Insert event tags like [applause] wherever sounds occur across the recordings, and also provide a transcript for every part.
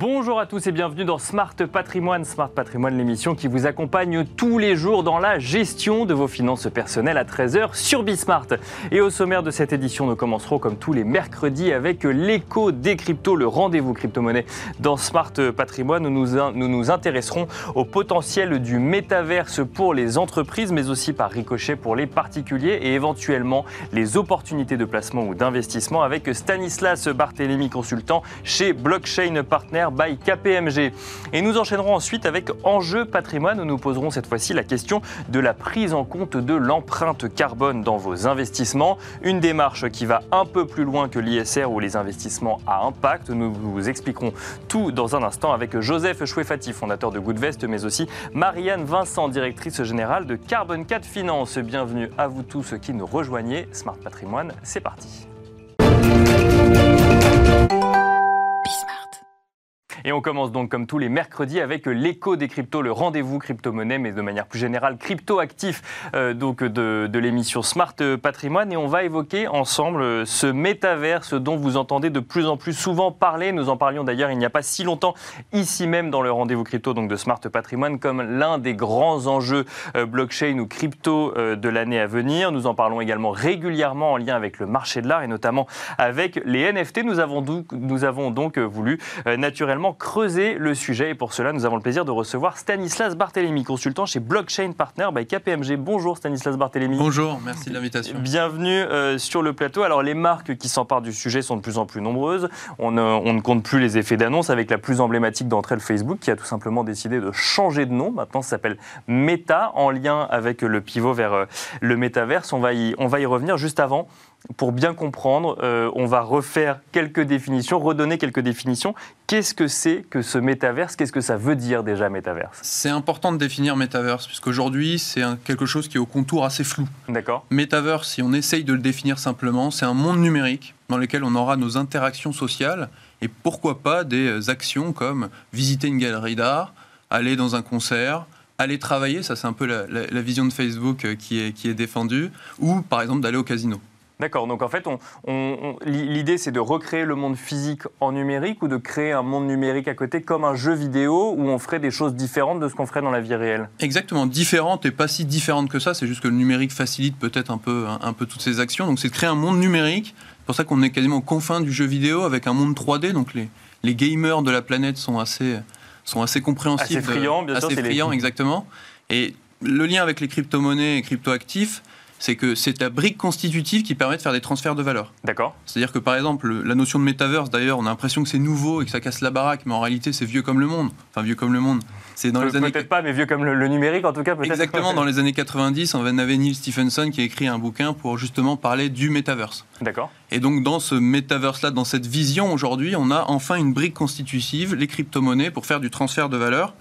Bonjour à tous et bienvenue dans Smart Patrimoine. Smart Patrimoine, l'émission qui vous accompagne tous les jours dans la gestion de vos finances personnelles à 13h sur Bismart. Et au sommaire de cette édition, nous commencerons comme tous les mercredis avec l'écho des cryptos, le rendez-vous crypto-monnaie dans Smart Patrimoine nous nous intéresserons au potentiel du métaverse pour les entreprises, mais aussi par ricochet pour les particuliers et éventuellement les opportunités de placement ou d'investissement avec Stanislas Barthélémy, consultant chez Blockchain Partner by KPMG. Et nous enchaînerons ensuite avec Enjeu patrimoine où nous poserons cette fois-ci la question de la prise en compte de l'empreinte carbone dans vos investissements. Une démarche qui va un peu plus loin que l'ISR ou les investissements à impact. Nous vous expliquerons tout dans un instant avec Joseph Chouefati, fondateur de Goodvest, mais aussi Marianne Vincent, directrice générale de Carbon 4 Finance. Bienvenue à vous tous qui nous rejoignez. Smart Patrimoine, c'est parti. Et on commence donc comme tous les mercredis avec l'écho des cryptos, le rendez-vous crypto-monnaie, mais de manière plus générale crypto-actif euh, donc de, l'émission Smart Patrimoine. Et on va évoquer ensemble ce métaverse dont vous entendez de plus en plus souvent parler. Nous en parlions d'ailleurs il n'y a pas si longtemps ici même dans le rendez-vous crypto donc de Smart Patrimoine comme l'un des grands enjeux euh, blockchain ou crypto euh, de l'année à venir. Nous en parlons également régulièrement en lien avec le marché de l'art et notamment avec les NFT. Nous avons donc voulu naturellement creuser le sujet. Et pour cela, nous avons le plaisir de recevoir Stanislas Barthélémy, consultant chez Blockchain Partner by KPMG. Bonjour Stanislas Barthélémy. Bonjour, merci de l'invitation. Bienvenue euh, sur le plateau. Alors les marques qui s'emparent du sujet sont de plus en plus nombreuses. On, on ne compte plus les effets d'annonce avec la plus emblématique d'entre elles, Facebook, qui a tout simplement décidé de changer de nom. Maintenant, ça s'appelle Meta, en lien avec le pivot vers euh, le métaverse. On va y, on va y revenir juste avant pour bien comprendre, euh, on va refaire quelques définitions, redonner quelques définitions. Qu'est-ce que c'est que ce métaverse? Qu'est-ce que ça veut dire déjà métaverse? C'est important de définir métaverse, puisqu'aujourd'hui, c'est quelque chose qui est au contour assez flou. D'accord. Métaverse, si on essaye de le définir simplement, c'est un monde numérique dans lequel on aura nos interactions sociales et pourquoi pas des actions comme visiter une galerie d'art, aller dans un concert, aller travailler, ça c'est un peu la, vision de Facebook qui est, qui est défendue, ou par exemple d'aller au casino. D'accord, donc en fait, l'idée c'est de recréer le monde physique en numérique ou de créer un monde numérique à côté comme un jeu vidéo où on ferait des choses différentes de ce qu'on ferait dans la vie réelle? Exactement, différentes et pas si différentes que ça, c'est juste que le numérique facilite peut-être un peu, un, peu toutes ces actions. Donc c'est de créer un monde numérique, c'est pour ça qu'on est quasiment aux confins du jeu vidéo avec un monde 3D, donc les, les gamers de la planète sont assez, sont assez. Assez friands, bien sûr. Assez friands, exactement. Et le lien avec les crypto-monnaies et crypto-actifs, c'est que c'est la brique constitutive qui permet de faire des transferts de valeur. D'accord. C'est-à-dire que par exemple, la notion de metaverse, d'ailleurs, on a l'impression que c'est nouveau et que ça casse la baraque, mais en réalité, c'est vieux comme le monde. Enfin, vieux comme le monde. C'est dans les années. Peut-être pas, mais vieux comme le, numérique, en tout cas, peut-être. Exactement. dans les années 90, on avait Neil Stephenson qui a écrit un bouquin pour justement parler du metaverse. D'accord. Et donc, dans ce metaverse-là, dans cette vision aujourd'hui, on a enfin une brique constitutive, les crypto-monnaies, pour faire du transfert de valeur.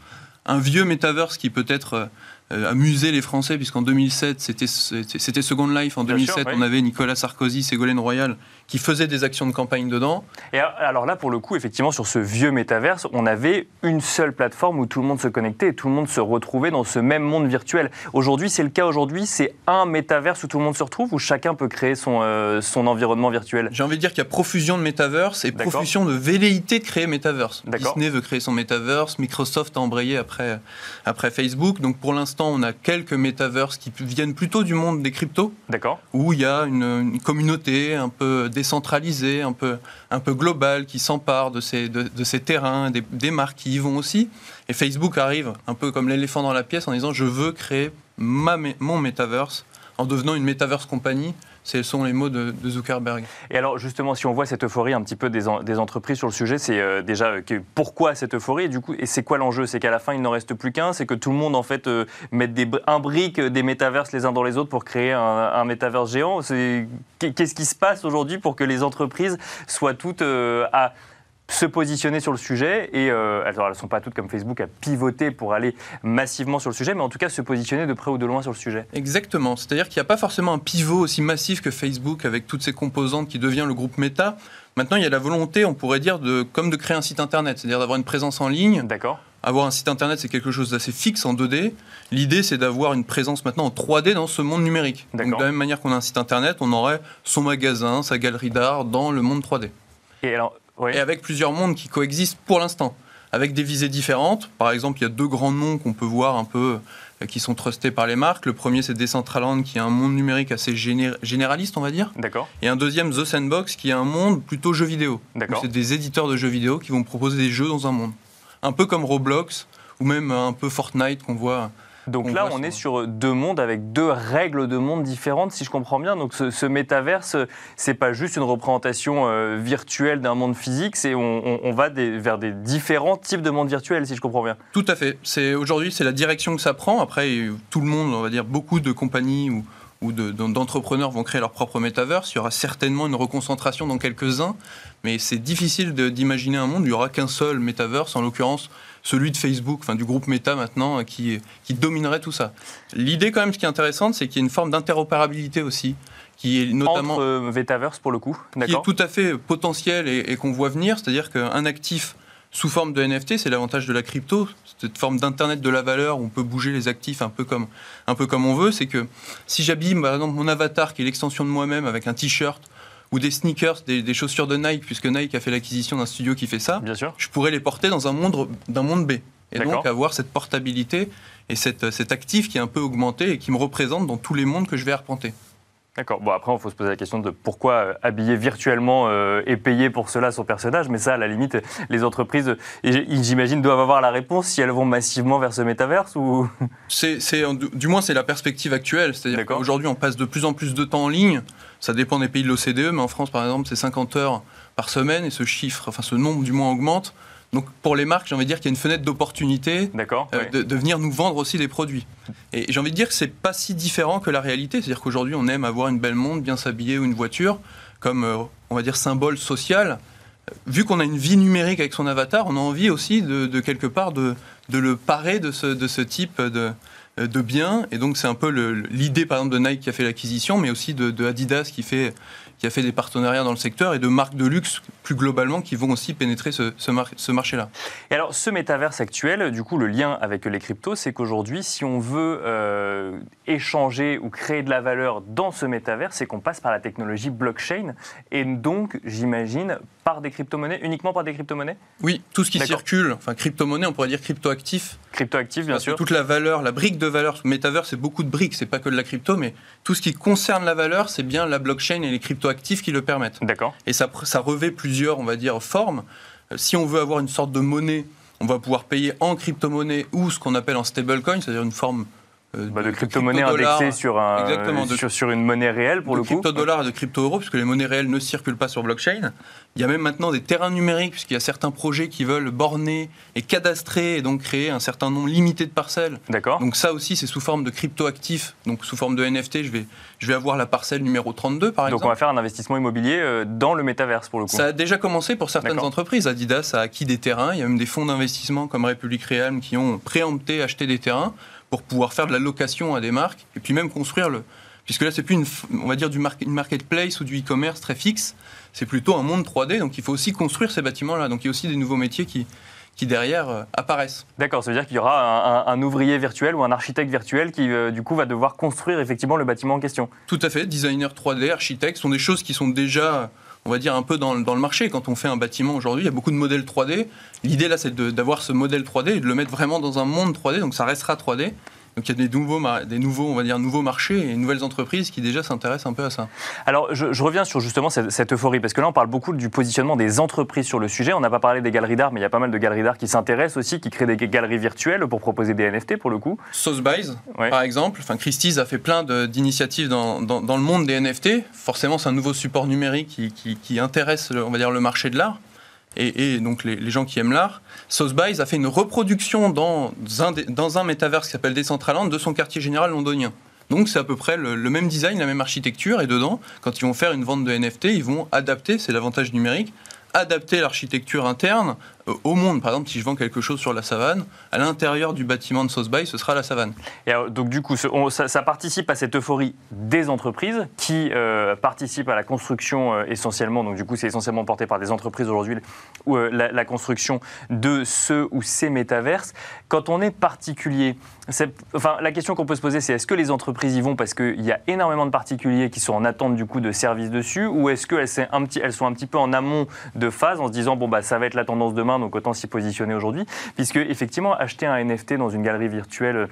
Un vieux metaverse qui peut être euh, amuser les Français, puisqu'en 2007, c'était Second Life. En 2007, on avait Nicolas Sarkozy, Ségolène Royal, qui faisait des actions de campagne dedans. Et alors là, pour le coup, effectivement, sur ce vieux métaverse, on avait une seule plateforme où tout le monde se connectait et tout le monde se retrouvait dans ce même monde virtuel. Aujourd'hui, c'est le cas aujourd'hui, c'est un métaverse où tout le monde se retrouve, où chacun peut créer son, euh, son environnement virtuel J'ai envie de dire qu'il y a profusion de métaverse et profusion de velléité de créer métaverse. Disney veut créer son métaverse, Microsoft a embrayé après, après Facebook. Donc pour l'instant, on a quelques métaverses qui viennent plutôt du monde des cryptos. D'accord. Où il y a une, une communauté un peu décentralisé, un peu, un peu global, qui s'empare de ces, de, ces terrains, des, marques qui y vont aussi. Et Facebook arrive un peu comme l'éléphant dans la pièce en disant je veux créer ma, mon metaverse en devenant une metaverse compagnie ce sont les mots de, Zuckerberg. Et alors justement, si on voit cette euphorie un petit peu des, entreprises sur le sujet, c'est euh, déjà euh, pourquoi cette euphorie? Et du coup, c'est quoi l'enjeu? C'est qu'à la fin, il n'en reste plus qu'un, c'est que tout le monde en fait euh, mette des imbrique des métaverses les uns dans les autres pour créer un, un métaverse géant? Qu'est-ce qui se passe aujourd'hui pour que les entreprises soient toutes à se positionner sur le sujet et euh, elles ne sont pas toutes comme Facebook à pivoter pour aller massivement sur le sujet, mais en tout cas se positionner de près ou de loin sur le sujet. Exactement, c'est-à-dire qu'il n'y a pas forcément un pivot aussi massif que Facebook avec toutes ses composantes qui devient le groupe Meta. Maintenant, il y a la volonté, on pourrait dire, de, comme de créer un site internet, c'est-à-dire d'avoir une présence en ligne. D'accord. Avoir un site internet, c'est quelque chose d'assez fixe en 2D. L'idée, c'est d'avoir une présence maintenant en 3D dans ce monde numérique. Donc, de la même manière qu'on a un site internet, on aurait son magasin, sa galerie d'art dans le monde 3D. Et alors, et avec plusieurs mondes qui coexistent pour l'instant. avec des visées différentes. Par exemple, il y a deux grands noms qu'on peut voir un peu euh, qui sont trustés par les marques. Le premier, c'est Decentraland, qui est un monde numérique assez généraliste, on va dire. D'accord. Et un deuxième, The Sandbox, qui est un monde plutôt jeux vidéo. D'accord. C'est des éditeurs de jeux vidéo qui vont proposer des jeux dans un monde. Un peu comme Roblox, ou même un peu Fortnite qu'on voit donc là, on est sur deux mondes avec deux règles de monde différentes, si je comprends bien. Donc ce, ce métaverse, c'est pas juste une représentation euh, virtuelle d'un monde physique, c'est on, va vers des différents types de mondes virtuels, si je comprends bien. Tout à fait. C'est aujourd'hui, c'est la direction que ça prend. Après, tout le monde, on va dire, beaucoup de compagnies ou ou d'entrepreneurs vont créer leur propre métaverse. Il y aura certainement une reconcentration dans quelques-uns, mais c'est difficile d'imaginer un monde où il n'y aura qu'un seul métaverse, en l'occurrence celui de Facebook, enfin du groupe Meta maintenant, qui, qui dominerait tout ça. L'idée quand même, ce qui est intéressante, c'est qu'il y a une forme d'interopérabilité aussi, qui est notamment... Entre euh, métaverse pour le coup, Qui est tout à fait potentiel et, et qu'on voit venir, c'est-à-dire qu'un actif sous forme de NFT, c'est l'avantage de la crypto, cette forme d'internet de la valeur où on peut bouger les actifs un peu comme, un peu comme on veut. C'est que si j'habille par exemple mon avatar qui est l'extension de moi-même avec un t-shirt ou des sneakers, des, chaussures de Nike, puisque Nike a fait l'acquisition d'un studio qui fait ça, Bien sûr. je pourrais les porter dans un monde, d'un monde B. Et donc avoir cette portabilité et cette, cet actif qui est un peu augmenté et qui me représente dans tous les mondes que je vais arpenter. D'accord. Bon, après, il faut se poser la question de pourquoi euh, habiller virtuellement euh, et payer pour cela son personnage. Mais ça, à la limite, les entreprises, j'imagine, doivent avoir la réponse si elles vont massivement vers ce métaverse ou... [laughs] c'est, Du moins, c'est la perspective actuelle. C'est-à-dire qu'aujourd'hui, on passe de plus en plus de temps en ligne. Ça dépend des pays de l'OCDE, mais en France, par exemple, c'est 50 heures par semaine et ce chiffre, enfin ce nombre du moins augmente. Donc pour les marques, j'ai envie de dire qu'il y a une fenêtre d'opportunité euh, de, venir nous vendre aussi des produits. Et j'ai envie de dire que c'est pas si différent que la réalité. C'est-à-dire qu'aujourd'hui, on aime avoir une belle montre, bien s'habiller ou une voiture comme, euh, on va dire, symbole social. Vu qu'on a une vie numérique avec son avatar, on a envie aussi de, quelque part de, le parer de ce, de ce type de, de biens. Et donc c'est un peu l'idée par exemple de Nike qui a fait l'acquisition, mais aussi de, de, Adidas qui fait qui a fait des partenariats dans le secteur et de marques de luxe plus globalement qui vont aussi pénétrer ce, ce, marché-là. Et alors, ce métaverse actuel, du coup, le lien avec les cryptos, c'est qu'aujourd'hui, si on veut euh, échanger ou créer de la valeur dans ce métaverse, c'est qu'on passe par la technologie blockchain et donc, j'imagine, par des crypto-monnaies, uniquement par des crypto-monnaies? Oui, tout ce qui circule, enfin crypto-monnaie, on pourrait dire crypto-actif. Crypto-actif, bien sûr. Toute la valeur, la brique de valeur, métaverse, c'est beaucoup de briques, c'est pas que de la crypto, mais tout ce qui concerne la valeur, c'est bien la blockchain et les crypto-actifs qui le permettent. D'accord. Et ça, ça revêt plusieurs, on va dire, formes. Euh, si on veut avoir une sorte de monnaie, on va pouvoir payer en crypto-monnaie ou ce qu'on appelle en stablecoin, c'est-à-dire une forme bah, de, crypto-monnaie indexée sur, un, sur, sur, une monnaie réelle pour le coup. De crypto-dollars et de crypto-euros, puisque les monnaies réelles ne circulent pas sur blockchain. Il y a même maintenant des terrains numériques, puisqu'il y a certains projets qui veulent borner et cadastrer et donc créer un certain nombre limité de parcelles. D'accord. Donc ça aussi, c'est sous forme de crypto-actifs, donc sous forme de NFT. Je vais, je vais avoir la parcelle numéro 32, par exemple. Donc on va faire un investissement immobilier euh, dans le métaverse pour le coup. Ça a déjà commencé pour certaines entreprises. Adidas a acquis des terrains. Il y a même des fonds d'investissement comme République Réalme qui ont préempté acheté des terrains pour pouvoir faire de la location à des marques et puis même construire le. Puisque là, c'est plus une, on va dire du marketplace ou du e-commerce très fixe, c'est plutôt un monde 3D. Donc il faut aussi construire ces bâtiments-là. Donc il y a aussi des nouveaux métiers qui, qui derrière euh, apparaissent. D'accord, ça veut dire qu'il y aura un, ouvrier virtuel ou un architecte virtuel qui euh, du coup va devoir construire effectivement le bâtiment en question. Tout à fait, designer 3D, architecte, sont des choses qui sont déjà on va dire, un peu dans, dans, le marché. Quand on fait un bâtiment aujourd'hui, il y a beaucoup de modèles 3D. L'idée là, c'est d'avoir ce modèle 3D et de le mettre vraiment dans un monde 3D, donc ça restera 3D. Donc il y a des nouveaux, des nouveaux, on va dire, nouveaux marchés et nouvelles entreprises qui déjà s'intéressent un peu à ça. Alors je, reviens sur justement cette, euphorie, parce que là on parle beaucoup du positionnement des entreprises sur le sujet. On n'a pas parlé des galeries d'art, mais il y a pas mal de galeries d'art qui s'intéressent aussi, qui créent des galeries virtuelles pour proposer des NFT pour le coup. Sotheby's, par exemple. Enfin, Christie's a fait plein d'initiatives dans, dans, le monde des NFT. Forcément, c'est un nouveau support numérique qui, qui, qui intéresse, on va dire, le marché de l'art et, donc les, gens qui aiment l'art, Sotheby's a fait une reproduction dans un, dans un métaverse qui s'appelle Decentraland de son quartier général londonien. Donc c'est à peu près le, même design, la même architecture, et dedans, quand ils vont faire une vente de NFT, ils vont adapter, c'est l'avantage numérique, adapter l'architecture interne au monde. Par exemple, si je vends quelque chose sur la savane, à l'intérieur du bâtiment de Sotheby's, ce sera la savane. Donc du coup, ça, participe à cette euphorie des entreprises qui euh, participent à la construction euh, essentiellement. Donc du coup, c'est essentiellement porté par des entreprises aujourd'hui ou la, construction de ce ou ces métaverses. Quand on est particulier, enfin la question qu'on peut se poser, c'est est-ce que les entreprises y vont parce qu'il y a énormément de particuliers qui sont en attente du coup de services dessus, ou est-ce qu'elles elles sont un petit peu en amont de phase en se disant bon bah ça va être la tendance demain donc autant s'y positionner aujourd'hui, puisque effectivement, acheter un NFT dans une galerie virtuelle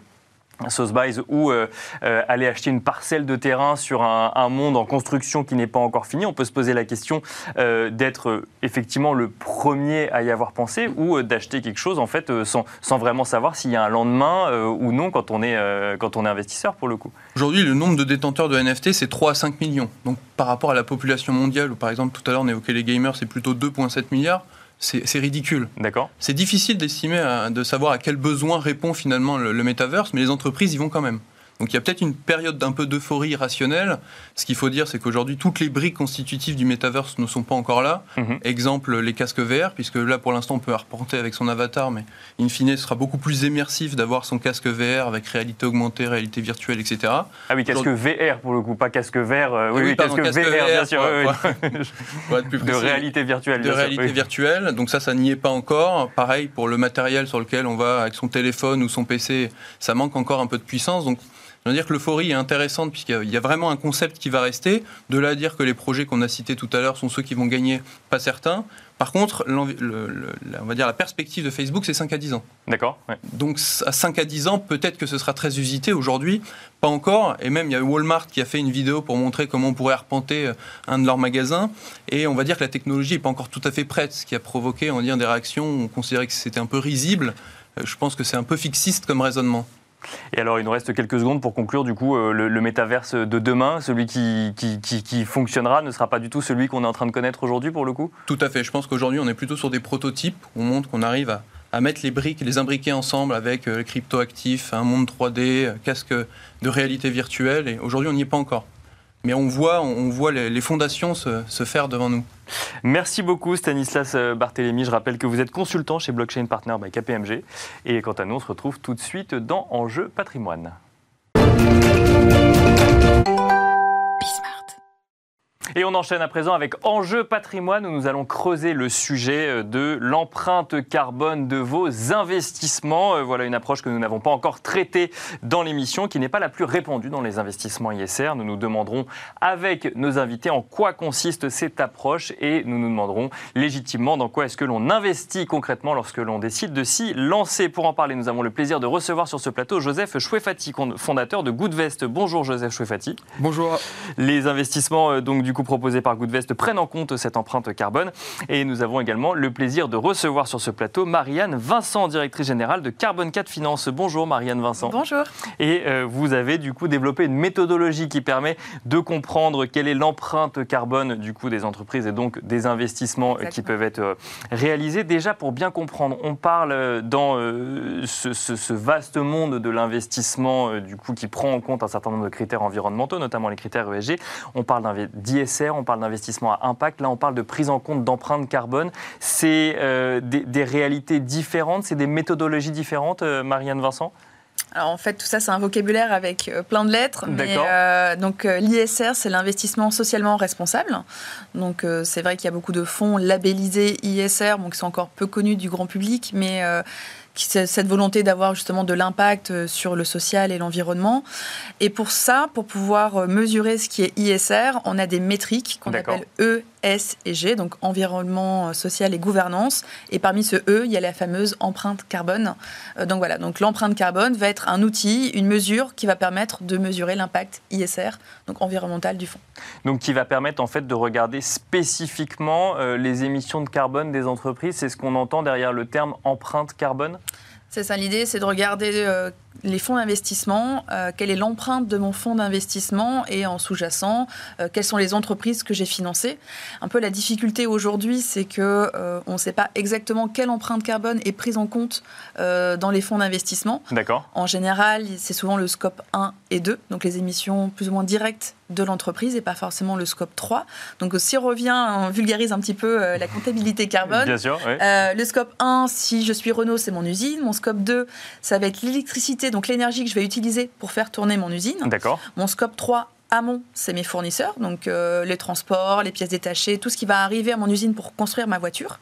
Sotheby's ou euh, euh, aller acheter une parcelle de terrain sur un, monde en construction qui n'est pas encore fini. On peut se poser la question euh, d'être effectivement le premier à y avoir pensé ou d'acheter quelque chose en fait sans, sans vraiment savoir s'il y a un lendemain ou non quand on, est, quand on est investisseur pour le coup. Aujourd'hui, le nombre de détenteurs de NFT, c'est 3 à 5 millions. Donc par rapport à la population mondiale, où par exemple tout à l'heure on évoquait les gamers, c'est plutôt 2,7 milliards c'est ridicule. D'accord. C'est difficile d'estimer, de savoir à quel besoin répond finalement le, le metaverse, mais les entreprises y vont quand même. Donc il y a peut-être une période d'un peu d'euphorie rationnelle. Ce qu'il faut dire, c'est qu'aujourd'hui, toutes les briques constitutives du metaverse ne sont pas encore là. Mhm. Exemple, les casques VR, puisque là, pour l'instant, on peut arpenter avec son avatar, mais in fine, ce sera beaucoup plus immersif d'avoir son casque VR avec réalité augmentée, réalité virtuelle, etc. Ah oui, casque VR pour le coup, pas casque VR. Euh, oui, oui, casque, VR, bien sûr. [laughs] de réalité virtuelle. De réalité virtuelle. Donc ça, ça n'y est pas encore. Pareil pour le matériel sur lequel on va avec son téléphone ou son PC, ça manque encore un peu de puissance. Donc je veux dire que l'euphorie est intéressante puisqu'il y a vraiment un concept qui va rester. De là à dire que les projets qu'on a cités tout à l'heure sont ceux qui vont gagner, pas certains. Par contre, on va dire la perspective de Facebook, c'est 5 à 10 ans. D'accord. Donc à 5 à 10 ans, peut-être que ce sera très usité. Aujourd'hui, pas encore. Et même, il y a Walmart qui a fait une vidéo pour montrer comment on pourrait arpenter euh, un de leurs magasins. Et on va dire que la technologie n'est pas encore tout à fait prête, ce qui a provoqué on va dire, des réactions. On considérait que c'était un peu risible. Euh, je pense que c'est un peu fixiste comme raisonnement. Et alors, il nous reste quelques secondes pour conclure, du coup, euh, le, métaverse de demain, celui qui, qui, fonctionnera, ne sera pas du tout celui qu'on est en train de connaître aujourd'hui, pour le coup? Tout à fait. Je pense qu'aujourd'hui, on est plutôt sur des prototypes. On montre qu'on arrive à, à, mettre les briques, les imbriquer ensemble avec euh, les crypto-actifs, un monde 3D, euh, casque de réalité virtuelle. Et aujourd'hui, on n'y est pas encore mais on voit, les, fondations se, faire devant nous. Merci beaucoup Stanislas euh, Barthélémy. Je rappelle que vous êtes consultant chez Blockchain Partner by KPMG. Et quant à nous, on se retrouve tout de suite dans Enjeu patrimoine. Et on enchaîne à présent avec Enjeu patrimoine où nous allons creuser le sujet euh, de l'empreinte carbone de vos investissements. Euh, voilà une approche que nous n'avons pas encore traitée dans l'émission, qui n'est pas la plus répandue dans les investissements ISR. Nous nous demanderons avec nos invités en quoi consiste cette approche et nous nous demanderons légitimement dans quoi est-ce que l'on investit concrètement lorsque l'on décide de s'y lancer. Pour en parler, nous avons le plaisir de recevoir sur ce plateau Joseph Chouefati, fondateur de Goodvest. Bonjour Joseph Chouefati. Bonjour. Les investissements euh, donc du proposés par Goodvest prennent en compte cette empreinte carbone. Et nous avons également le plaisir de recevoir sur ce plateau Marianne Vincent, directrice générale de Carbon 4 Finance. Bonjour Marianne Vincent. Bonjour. Et euh, vous avez du coup développé une méthodologie qui permet de comprendre quelle est l'empreinte carbone du coup des entreprises et donc des investissements qui peuvent être euh, réalisés. Déjà pour bien comprendre, on parle euh, dans ce, ce, vaste monde de l'investissement du coup qui prend en compte un certain nombre de critères environnementaux, notamment les critères ESG. On parle d'ISR on parle d'investissement à impact, là on parle de prise en compte d'empreintes carbone. C'est euh, des, réalités différentes, c'est des méthodologies différentes, euh, Marianne Vincent? Alors en fait, tout ça, c'est un vocabulaire avec euh, plein de lettres. Mais, donc l'ISR, c'est l'investissement socialement responsable. Donc c'est vrai qu'il y a beaucoup de fonds labellisés ISR, bon, qui sont encore peu connus du grand public, mais cette volonté d'avoir justement de l'impact euh, sur le social et l'environnement. Et pour ça, pour pouvoir euh, mesurer ce qui est ISR, on a des métriques qu'on appelle E, S et G, donc environnement, euh, social et gouvernance. Et parmi ce E, il y a la fameuse empreinte carbone. Donc voilà, donc l'empreinte carbone va être un outil, une mesure qui va permettre de mesurer l'impact ISR, donc environnemental du fonds. Donc qui va permettre en fait de regarder spécifiquement les émissions de carbone des entreprises. C'est ce qu'on entend derrière le terme empreinte carbone c'est ça l'idée, c'est de regarder euh, les fonds d'investissement, euh, quelle est l'empreinte de mon fonds d'investissement et en sous-jacent, euh, quelles sont les entreprises que j'ai financées. Un peu la difficulté aujourd'hui, c'est que euh, on ne sait pas exactement quelle empreinte carbone est prise en compte dans les fonds d'investissement. D'accord. En général, c'est souvent le scope 1 et 2, donc les émissions plus ou moins directes de l'entreprise et pas forcément le scope 3. Donc si on revient, on vulgarise un petit peu la comptabilité carbone. Bien sûr, le scope 1, si je suis Renault, c'est mon usine. Mon scope 2, ça va être l'électricité donc l'énergie que je vais utiliser pour faire tourner mon usine. D'accord. Mon scope 3 amont, c'est mes fournisseurs, donc euh, les transports, les pièces détachées, tout ce qui va arriver à mon usine pour construire ma voiture.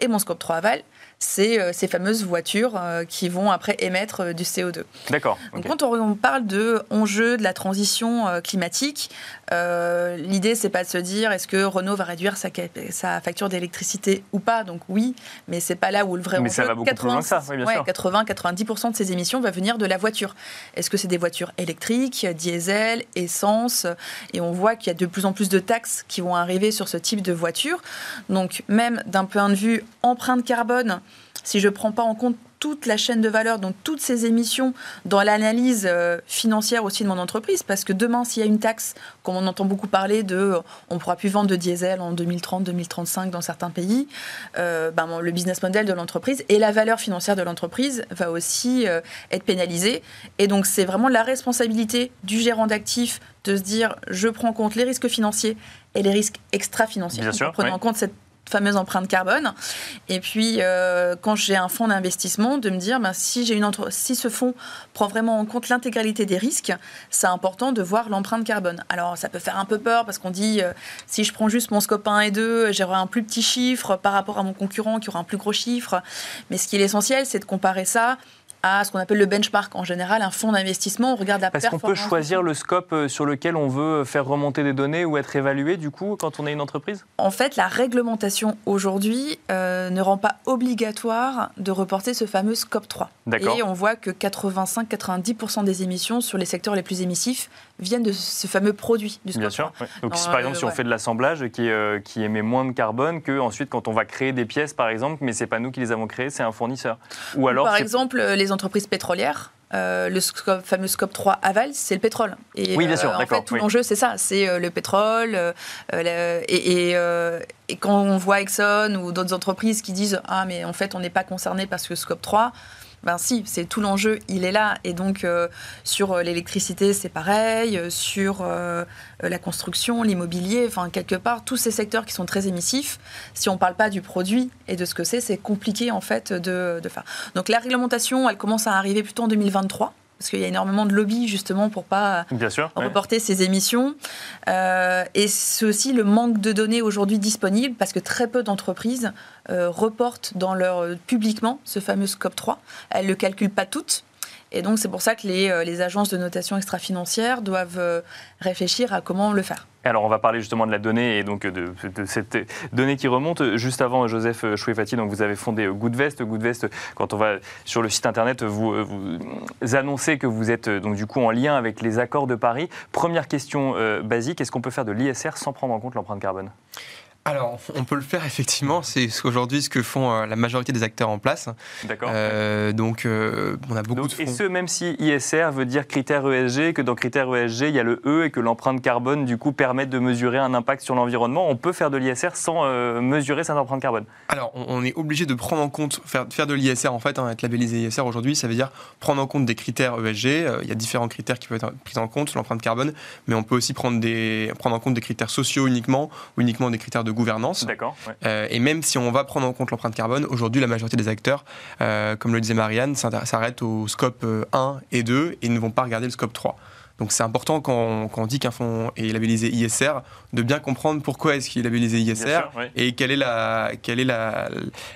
Et mon scope 3 aval, c'est euh, ces fameuses voitures euh, qui vont après émettre euh, du CO2. D'accord. Donc quand on, parle de enjeux de la transition climatique, l'idée c'est pas de se dire est-ce que Renault va réduire sa, sa facture d'électricité ou pas? Donc oui, mais c'est pas là où le vrai mais Ça va beaucoup 80, plus loin que ça, oui, bien 80-90% de ces émissions va venir de la voiture. Est-ce que c'est des voitures électriques, diesel, essence? Et on voit qu'il y a de plus en plus de taxes qui vont arriver sur ce type de voiture. Donc même d'un point de vue empreinte carbone, si je ne prends pas en compte toute la chaîne de valeur, donc toutes ces émissions dans l'analyse euh, financière aussi de mon entreprise, parce que demain, s'il y a une taxe, comme on entend beaucoup parler de, euh, on ne pourra plus vendre de diesel en 2030, 2035 dans certains pays, euh, ben, le business model de l'entreprise et la valeur financière de l'entreprise va aussi être pénalisée. Et donc, c'est vraiment la responsabilité du gérant d'actifs de se dire, je prends en compte les risques financiers et les risques extra-financiers. Bien sûr, en en compte cette fameuse empreinte carbone. Et puis, euh, quand j'ai un fonds d'investissement, de me dire, ben, si, j'ai une entre... si ce fonds prend vraiment en compte l'intégralité des risques, c'est important de voir l'empreinte carbone. Alors, ça peut faire un peu peur parce qu'on dit, euh, si je prends juste mon scope 1 et 2, j'aurai un plus petit chiffre par rapport à mon concurrent qui aura un plus gros chiffre. Mais ce qui est essentiel, c'est de comparer ça à ce qu'on appelle le benchmark. En général, un fonds d'investissement, on regarde la Parce performance. Est-ce qu'on peut choisir le scope euh, sur lequel on veut faire remonter des données ou être évalué, du coup, quand on est une entreprise? En fait, la réglementation aujourd'hui euh, ne rend pas obligatoire de reporter ce fameux scope 3. Et on voit que 85-90% des émissions sur les secteurs les plus émissifs viennent de ce fameux produit du Bien sûr. Donc, si, par exemple, si on fait de l'assemblage qui, euh, qui émet moins de carbone que ensuite quand on va créer des pièces, par exemple, mais c'est pas nous qui les avons créées, c'est un fournisseur. Ou alors, par exemple, les entreprises pétrolières. Euh, le fameux scope 3 aval, c'est le pétrole. Et, oui, bien sûr, euh, en fait, tout l'enjeu, c'est ça, c'est le pétrole. et, et, quand on voit Exxon ou d'autres entreprises qui disent Ah, mais en fait, on n'est pas concerné parce que scope 3, ben si, c'est tout l'enjeu, il est là. Et donc euh, sur euh, l'électricité, c'est pareil, euh, sur la construction, l'immobilier, enfin quelque part, tous ces secteurs qui sont très émissifs, si on ne parle pas du produit et de ce que c'est, c'est compliqué en fait de, de faire. Donc la réglementation, elle commence à arriver plutôt en 2023 parce qu'il y a énormément de lobbies justement pour pas reporter ces émissions. Euh, et c'est aussi le manque de données aujourd'hui disponibles parce que très peu d'entreprises euh, reportent dans leur euh, publiquement ce fameux scope 3. Elles ne le calculent pas toutes. Et donc c'est pour ça que les, les agences de notation extra-financière doivent réfléchir à comment le faire. Alors, on va parler justement de la donnée et donc de, cette donnée qui remonte. Juste avant, Joseph Chouefati, donc vous avez fondé Goodvest. Goodvest, quand on va sur le site internet, vous, annoncez que vous êtes donc du coup en lien avec les accords de Paris. Première question euh, basique, est-ce qu'on peut faire de l'ISR sans prendre en compte l'empreinte carbone? Alors, on peut le faire effectivement. C'est aujourd'hui ce que font euh, la majorité des acteurs en place. D'accord. Euh, donc, euh, on a beaucoup de Et ce, même si ISR veut dire critère ESG, que dans critère ESG, il y a le E et que l'empreinte carbone, du coup, permet de mesurer un impact sur l'environnement, on peut faire de l'ISR sans mesurer cette empreinte carbone Alors, on, est obligé de prendre en compte, faire, faire de l'ISR, en fait, hein, être labellisé ISR aujourd'hui, ça veut dire prendre en compte des critères ESG. il y a différents critères qui peuvent être pris en compte, l'empreinte carbone, mais on peut aussi prendre, des, prendre en compte des critères sociaux uniquement, ou uniquement des critères de gouvernance. D'accord. Euh, et même si on va prendre en compte l'empreinte carbone, aujourd'hui, la majorité des acteurs, euh, comme le disait Marianne, s'arrêtent au scope 1 euh, et 2 et ne vont pas regarder le scope 3. Donc c'est important quand on, dit qu'un fonds est labellisé ISR de bien comprendre pourquoi est-ce qu'il est labellisé ISR et quelle est, la, quelle est la,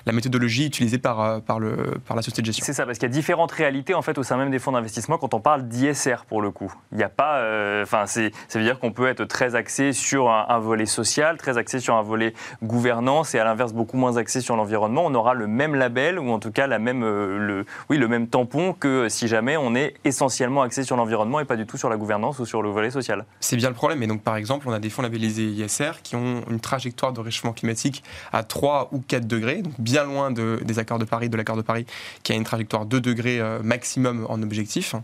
la méthodologie utilisée par, par, le, par la société de gestion. C'est ça, parce qu'il y a différentes réalités en fait au sein même des fonds d'investissement quand on parle d'ISR pour le coup. Il n'y a pas, euh, enfin ça veut dire qu'on peut être très axé sur un, volet social, très axé sur un volet gouvernance et à l'inverse beaucoup moins axé sur l'environnement. On aura le même label ou en tout cas la même, euh, le, oui, le même tampon que si jamais on est essentiellement axé sur l'environnement et pas du tout sur la gouvernance ou sur le volet social. C'est bien le problème. Et donc, par exemple, on a des fonds labellisés ISR qui ont une trajectoire de réchauffement climatique à 3 ou 4 degrés, donc bien loin de, des accords de Paris, de l'accord de Paris, qui a une trajectoire 2 degrés euh, maximum en objectif.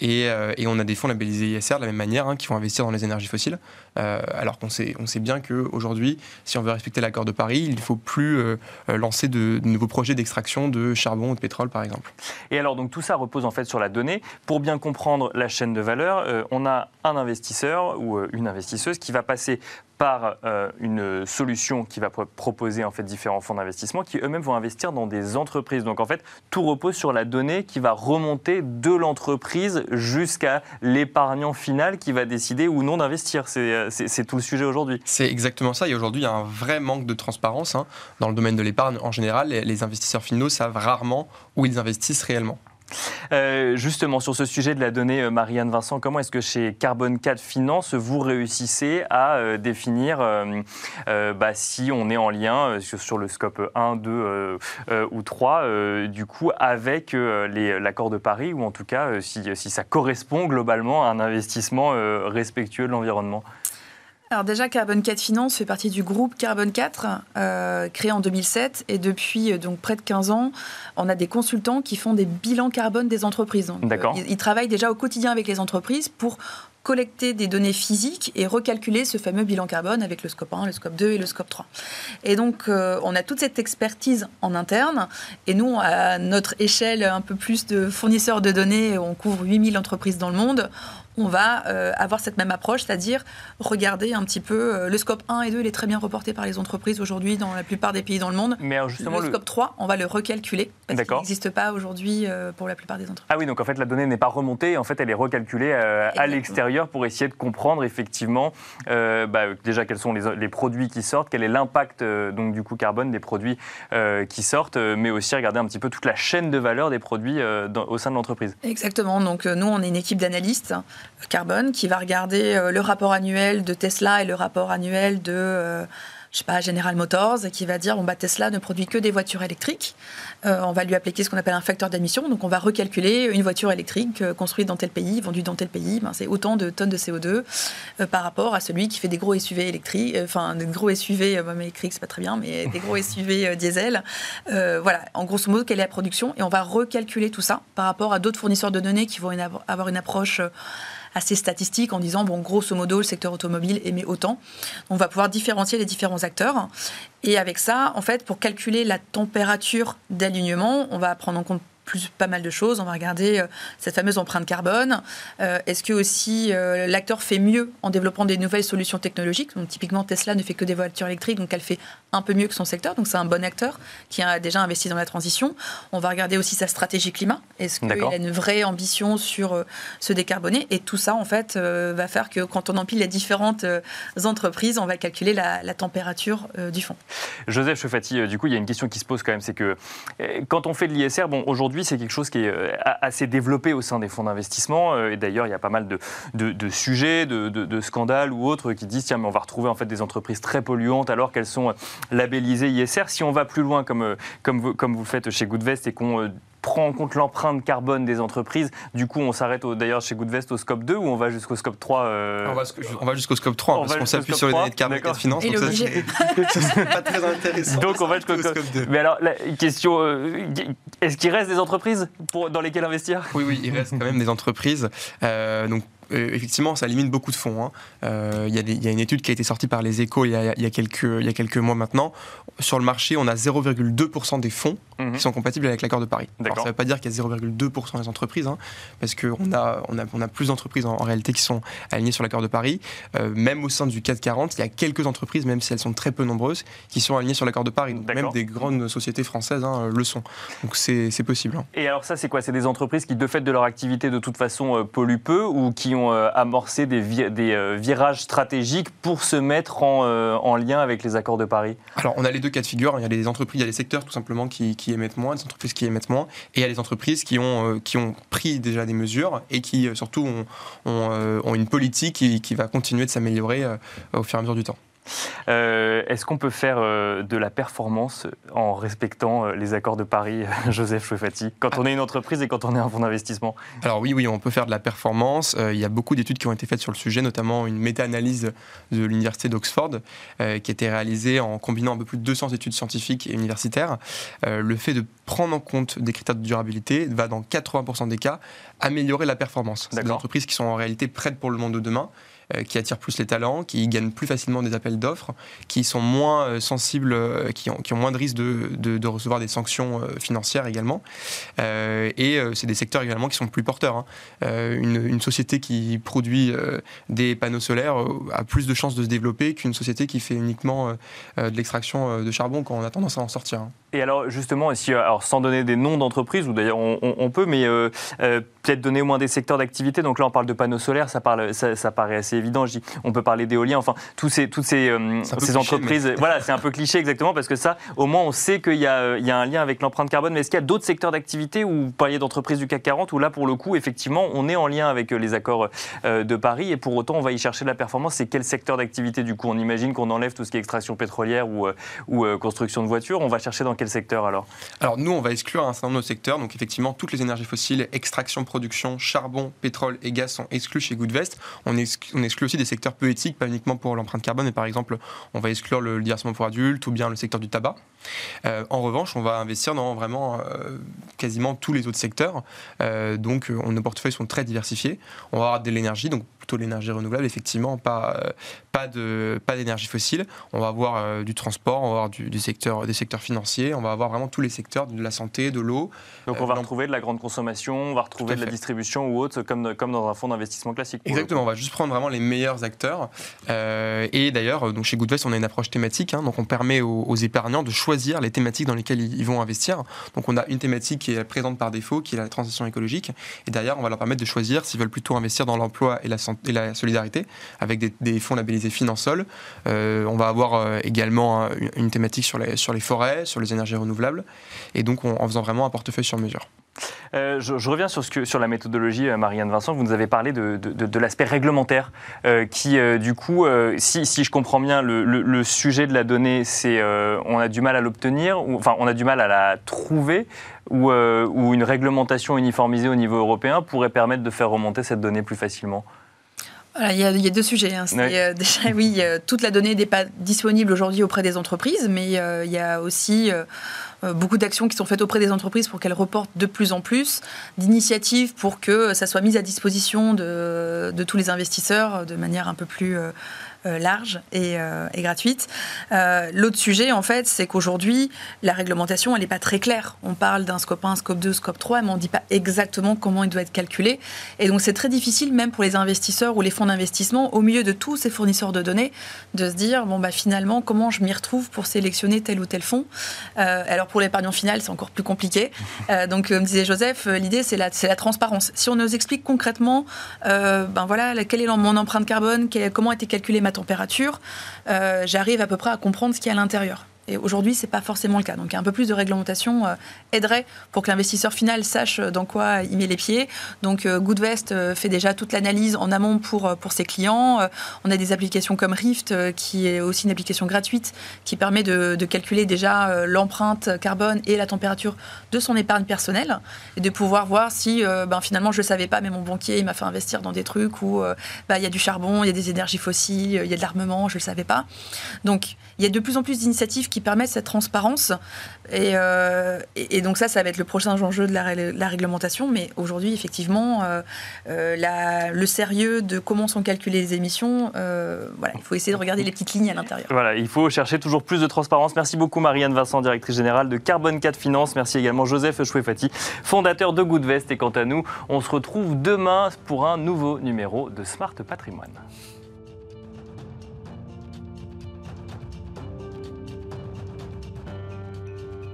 Et, euh, et, on a des fonds labellisés ISR de la même manière, hein, qui vont investir dans les énergies fossiles. Euh, alors qu'on sait, on sait bien qu'aujourd'hui, si on veut respecter l'accord de Paris, il ne faut plus lancer de, de, nouveaux projets d'extraction de charbon ou de pétrole, par exemple. Et alors, donc tout ça repose en fait sur la donnée. Pour bien comprendre la chaîne de valeur, euh, on a un investisseur ou euh, une investisseuse qui va passer par euh, une solution qui va proposer en fait différents fonds d'investissement qui eux-mêmes vont investir dans des entreprises. Donc en fait, tout repose sur la donnée qui va remonter de l'entreprise jusqu'à l'épargnant final qui va décider ou non d'investir. C'est tout le sujet aujourd'hui. C'est exactement ça. Et aujourd'hui, il y a un vrai manque de transparence hein. dans le domaine de l'épargne en général. Les investisseurs finaux savent rarement où ils investissent réellement. Euh, justement, sur ce sujet de la donnée, euh, Marianne Vincent, comment est-ce que chez Carbone 4 Finance, vous réussissez à euh, définir bah, si on est en lien sur, le scope 1, 2 ou 3, du coup, avec l'accord de Paris, ou en tout cas si, si, ça correspond globalement à un investissement respectueux de l'environnement? Alors déjà, Carbone 4 Finance fait partie du groupe Carbone 4, euh, créé en 2007. Et depuis euh, donc près de 15 ans, on a des consultants qui font des bilans carbone des entreprises. D'accord. ils, travaillent déjà au quotidien avec les entreprises pour collecter des données physiques et recalculer ce fameux bilan carbone avec le scope 1, le scope 2 et le scope 3. Et donc, euh, on a toute cette expertise en interne. Et nous, à notre échelle un peu plus de fournisseurs de données, on couvre 8000 entreprises dans le monde on va euh, avoir cette même approche, c'est-à-dire regarder un petit peu euh, le scope 1 et 2, il est très bien reporté par les entreprises aujourd'hui dans la plupart des pays dans le monde. Mais justement, le, scope 3, on va le recalculer parce qu'il n'existe pas aujourd'hui euh, pour la plupart des entreprises. Ah oui, donc en fait la donnée n'est pas remontée, en fait elle est recalculée à l'extérieur pour essayer de comprendre effectivement bah, déjà quels sont les, produits qui sortent, quel est l'impact donc du coup carbone des produits qui sortent, mais aussi regarder un petit peu toute la chaîne de valeur des produits au sein de l'entreprise. Exactement, donc nous on est une équipe d'analystes carbone qui va regarder euh, le rapport annuel de Tesla et le rapport annuel de euh, je sais pas, General Motors, qui va dire bon, bah, Tesla ne produit que des voitures électriques. Euh, on va lui appliquer ce qu'on appelle un facteur d'émission. Donc, on va recalculer une voiture électrique construite dans tel pays, vendue dans tel pays. Ben, c'est autant de tonnes de CO2 par rapport à celui qui fait des gros SUV électriques, enfin, des gros SUV, même électriques, c'est pas très bien, mais des gros [laughs] SUV diesel. voilà, en grosso modo, quelle est la production? Et on va recalculer tout ça par rapport à d'autres fournisseurs de données qui vont avoir une approche assez statistique en disant, bon, grosso modo, le secteur automobile émet autant. On va pouvoir différencier les différents acteurs. Et avec ça, en fait, pour calculer la température d'alignement, on va prendre en compte plus, pas mal de choses. On va regarder euh, cette fameuse empreinte carbone. Euh, est-ce que aussi euh, l'acteur fait mieux en développant des nouvelles solutions technologiques? Donc typiquement Tesla ne fait que des voitures électriques, donc elle fait un peu mieux que son secteur. Donc c'est un bon acteur qui a déjà investi dans la transition. On va regarder aussi sa stratégie climat. Est-ce qu'il a une vraie ambition sur se décarboner? Et tout ça en fait va faire que quand on empile les différentes entreprises, on va calculer la, la température du fond. Joseph Chefati, du coup il y a une question qui se pose quand même, c'est que quand on fait de l'ISR, bon aujourd'hui c'est quelque chose qui est euh, assez développé au sein des fonds d'investissement. Euh, et d'ailleurs, il y a pas mal de, sujets, de, scandales ou autres qui disent tiens, mais on va retrouver en fait des entreprises très polluantes alors qu'elles sont labellisées ISR. Si on va plus loin, comme, vous, faites chez Goodvest, et qu'on euh, prend en compte l'empreinte carbone des entreprises. Du coup, on s'arrête d'ailleurs chez Goodvest au scope 2 ou on va jusqu'au scope 3 On va, jusqu'au scope 3 parce qu'on s'appuie sur les données de carbone et de finance. Donc ça, [laughs] pas très intéressant. Donc on va jusqu'au scope 2. Mais alors, la question, euh, est-ce qu'il reste des entreprises pour, dans lesquelles investir? Oui, oui, il reste quand même des entreprises. Euh, donc euh, effectivement, ça limite beaucoup de fonds. Hein. Euh, il y, a une étude qui a été sortie par les échos il y a, quelques, il y a quelques mois maintenant. Sur le marché, on a 0,2% des fonds mhm. qui sont compatibles avec l'accord de Paris. Alors, ça ne veut pas dire qu'il y a 0,2% des entreprises, hein, parce qu'on a, on a, on a plus d'entreprises en, réalité qui sont alignées sur l'accord de Paris. Euh, même au sein du 440, il y a quelques entreprises, même si elles sont très peu nombreuses, qui sont alignées sur l'accord de Paris. même des grandes sociétés françaises hein, le sont. Donc c'est possible. Et alors ça, c'est quoi? C'est des entreprises qui, de fait de leur activité, de toute façon, polluent peu ou qui ont euh, amorcer des, des euh, virages stratégiques pour se mettre en, euh, en, lien avec les accords de Paris? Alors, on a les deux cas de figure. Il y a des entreprises, il y a des secteurs tout simplement qui, qui émettent moins, des entreprises qui émettent moins, et il y a des entreprises qui ont, qui ont pris déjà des mesures et qui surtout ont, ont, ont une politique qui, qui, va continuer de s'améliorer au fur et à mesure du temps. Euh, est-ce qu'on peut faire euh, de la performance en respectant euh, les accords de Paris, [laughs] Joseph Chouefati, quand on est une entreprise et quand on est un fonds d'investissement? Alors oui, oui, on peut faire de la performance. il y a beaucoup d'études qui ont été faites sur le sujet, notamment une méta-analyse de l'université d'Oxford qui a été réalisée en combinant un peu plus de 200 études scientifiques et universitaires. le fait de prendre en compte des critères de durabilité va dans 80% des cas améliorer la performance. C'est des entreprises qui sont en réalité prêtes pour le monde de demain qui attirent plus les talents, qui gagnent plus facilement des appels d'offres, qui sont moins sensibles, qui ont, qui, ont, moins de risques de, recevoir des sanctions financières également. et c'est des secteurs également qui sont plus porteurs. Hein. Une, une, société qui produit des panneaux solaires a plus de chances de se développer qu'une société qui fait uniquement de l'extraction de charbon quand on a tendance à en sortir. Et alors justement, alors sans donner des noms d'entreprises, ou d'ailleurs on, peut, mais euh, euh, peut-être donner au moins des secteurs d'activité. Donc là, on parle de panneaux solaires, ça, parle, ça, paraît assez évident. Je dis, on peut parler d'éolien, enfin, tous ces, toutes ces, euh, ces entreprises. Voilà, c'est un peu cliché exactement parce que ça, au moins, on sait qu'il y, y, a un lien avec l'empreinte carbone. Mais est-ce qu'il y a d'autres secteurs d'activité où vous parliez d'entreprises du CAC 40 où là, pour le coup, effectivement, on est en lien avec les accords de Paris et pour autant, on va y chercher de la performance. C'est quel secteur d'activité du coup? On imagine qu'on enlève tout ce qui est extraction pétrolière ou, ou construction de voitures. On va chercher dans secteur alors? Alors nous, on va exclure un certain nombre de secteurs. Donc effectivement, toutes les énergies fossiles, extraction, production, charbon, pétrole et gaz sont exclus chez Goodvest. On, on exclut aussi des secteurs peu éthiques, pas uniquement pour l'empreinte carbone, mais par exemple, on va exclure le divertissement pour adultes ou bien le secteur du tabac. Euh, en revanche, on va investir dans vraiment euh, quasiment tous les autres secteurs. Euh, donc, nos portefeuilles sont très diversifiés. On va avoir de l'énergie, donc plutôt l'énergie renouvelable, effectivement, pas, pas, de, pas d'énergie fossile. On va avoir du transport, on va avoir du, secteur, des secteurs financiers, on va avoir vraiment tous les secteurs de la santé, de l'eau. Donc, on va retrouver de la grande consommation, on va retrouver de la distribution ou autre, comme, comme dans un fonds d'investissement classique. Exactement, on va juste prendre vraiment les meilleurs acteurs. et d'ailleurs, donc chez Goodvest, on a une approche thématique, hein, donc on permet aux, aux épargnants de choisir les thématiques dans lesquelles ils vont investir. Donc on a une thématique qui est présente par défaut, qui est la transition écologique. Et derrière, on va leur permettre de choisir s'ils veulent plutôt investir dans l'emploi et la, et la solidarité, avec des, fonds labellisés Finansol. Euh, on va avoir euh, également une, thématique sur les, forêts, sur les énergies renouvelables. Et donc en faisant vraiment un portefeuille sur mesure. Euh, je, reviens sur, la méthodologie, euh, Marianne Vincent. Vous nous avez parlé de, l'aspect réglementaire, euh, qui, du coup, si, je comprends bien, le, le, sujet de la donnée, c'est on a du mal à l'obtenir, enfin, on a du mal à la trouver, ou, ou une réglementation uniformisée au niveau européen pourrait permettre de faire remonter cette donnée plus facilement il, y a, il, y a, deux sujets. Hein. [laughs] déjà, oui, toute la donnée n'est pas disponible aujourd'hui auprès des entreprises, mais il y a aussi euh, beaucoup d'actions qui sont faites auprès des entreprises pour qu'elles reportent de plus en plus, d'initiatives pour que ça soit mis à disposition de, de tous les investisseurs de manière un peu plus euh, euh, large et, euh, gratuite. Euh, l'autre sujet, en fait, c'est qu'aujourd'hui, la réglementation, elle n'est pas très claire. On parle d'un scope 1, scope 2, scope 3, mais on ne dit pas exactement comment il doit être calculé. Et donc, c'est très difficile, même pour les investisseurs ou les fonds d'investissement, au milieu de tous ces fournisseurs de données, de se dire, bon, bah, finalement, comment je m'y retrouve pour sélectionner tel ou tel fonds. alors, pour l'épargnant final, c'est encore plus compliqué. donc, comme disait Joseph, l'idée, c'est la, la transparence. Si on nous explique concrètement, ben voilà, quelle est mon empreinte carbone, comment a été calculée ma température, euh, j'arrive à peu près à comprendre ce qu'il y a à l'intérieur. Et aujourd'hui, ce n'est pas forcément le cas. Donc, un peu plus de réglementation euh, aiderait pour que l'investisseur final sache euh, dans quoi il met les pieds. Donc, euh, Goodvest fait déjà toute l'analyse en amont pour, pour ses clients. on a des applications comme Rift, qui est aussi une application gratuite, qui permet de, calculer déjà l'empreinte carbone et la température de son épargne personnelle et de pouvoir voir si ben, finalement je ne savais pas, mais mon banquier m'a fait investir dans des trucs où ben, il y a du charbon, il y a des énergies fossiles, il y a de l'armement, je ne le savais pas. Donc, il y a de plus en plus d'initiatives qui permettent cette transparence. Euh, et, donc ça, ça va être le prochain enjeu de la, réglementation. Mais aujourd'hui, effectivement, euh, euh, le sérieux de comment sont calculées les émissions, voilà, il faut essayer de regarder les petites lignes à l'intérieur. Voilà, il faut chercher toujours plus de transparence. Merci beaucoup Marianne Vincent, directrice générale de Carbone 4 Finance. Merci également Joseph Chouefati, fondateur de Goodvest. Et quant à nous, on se retrouve demain pour un nouveau numéro de Smart Patrimoine.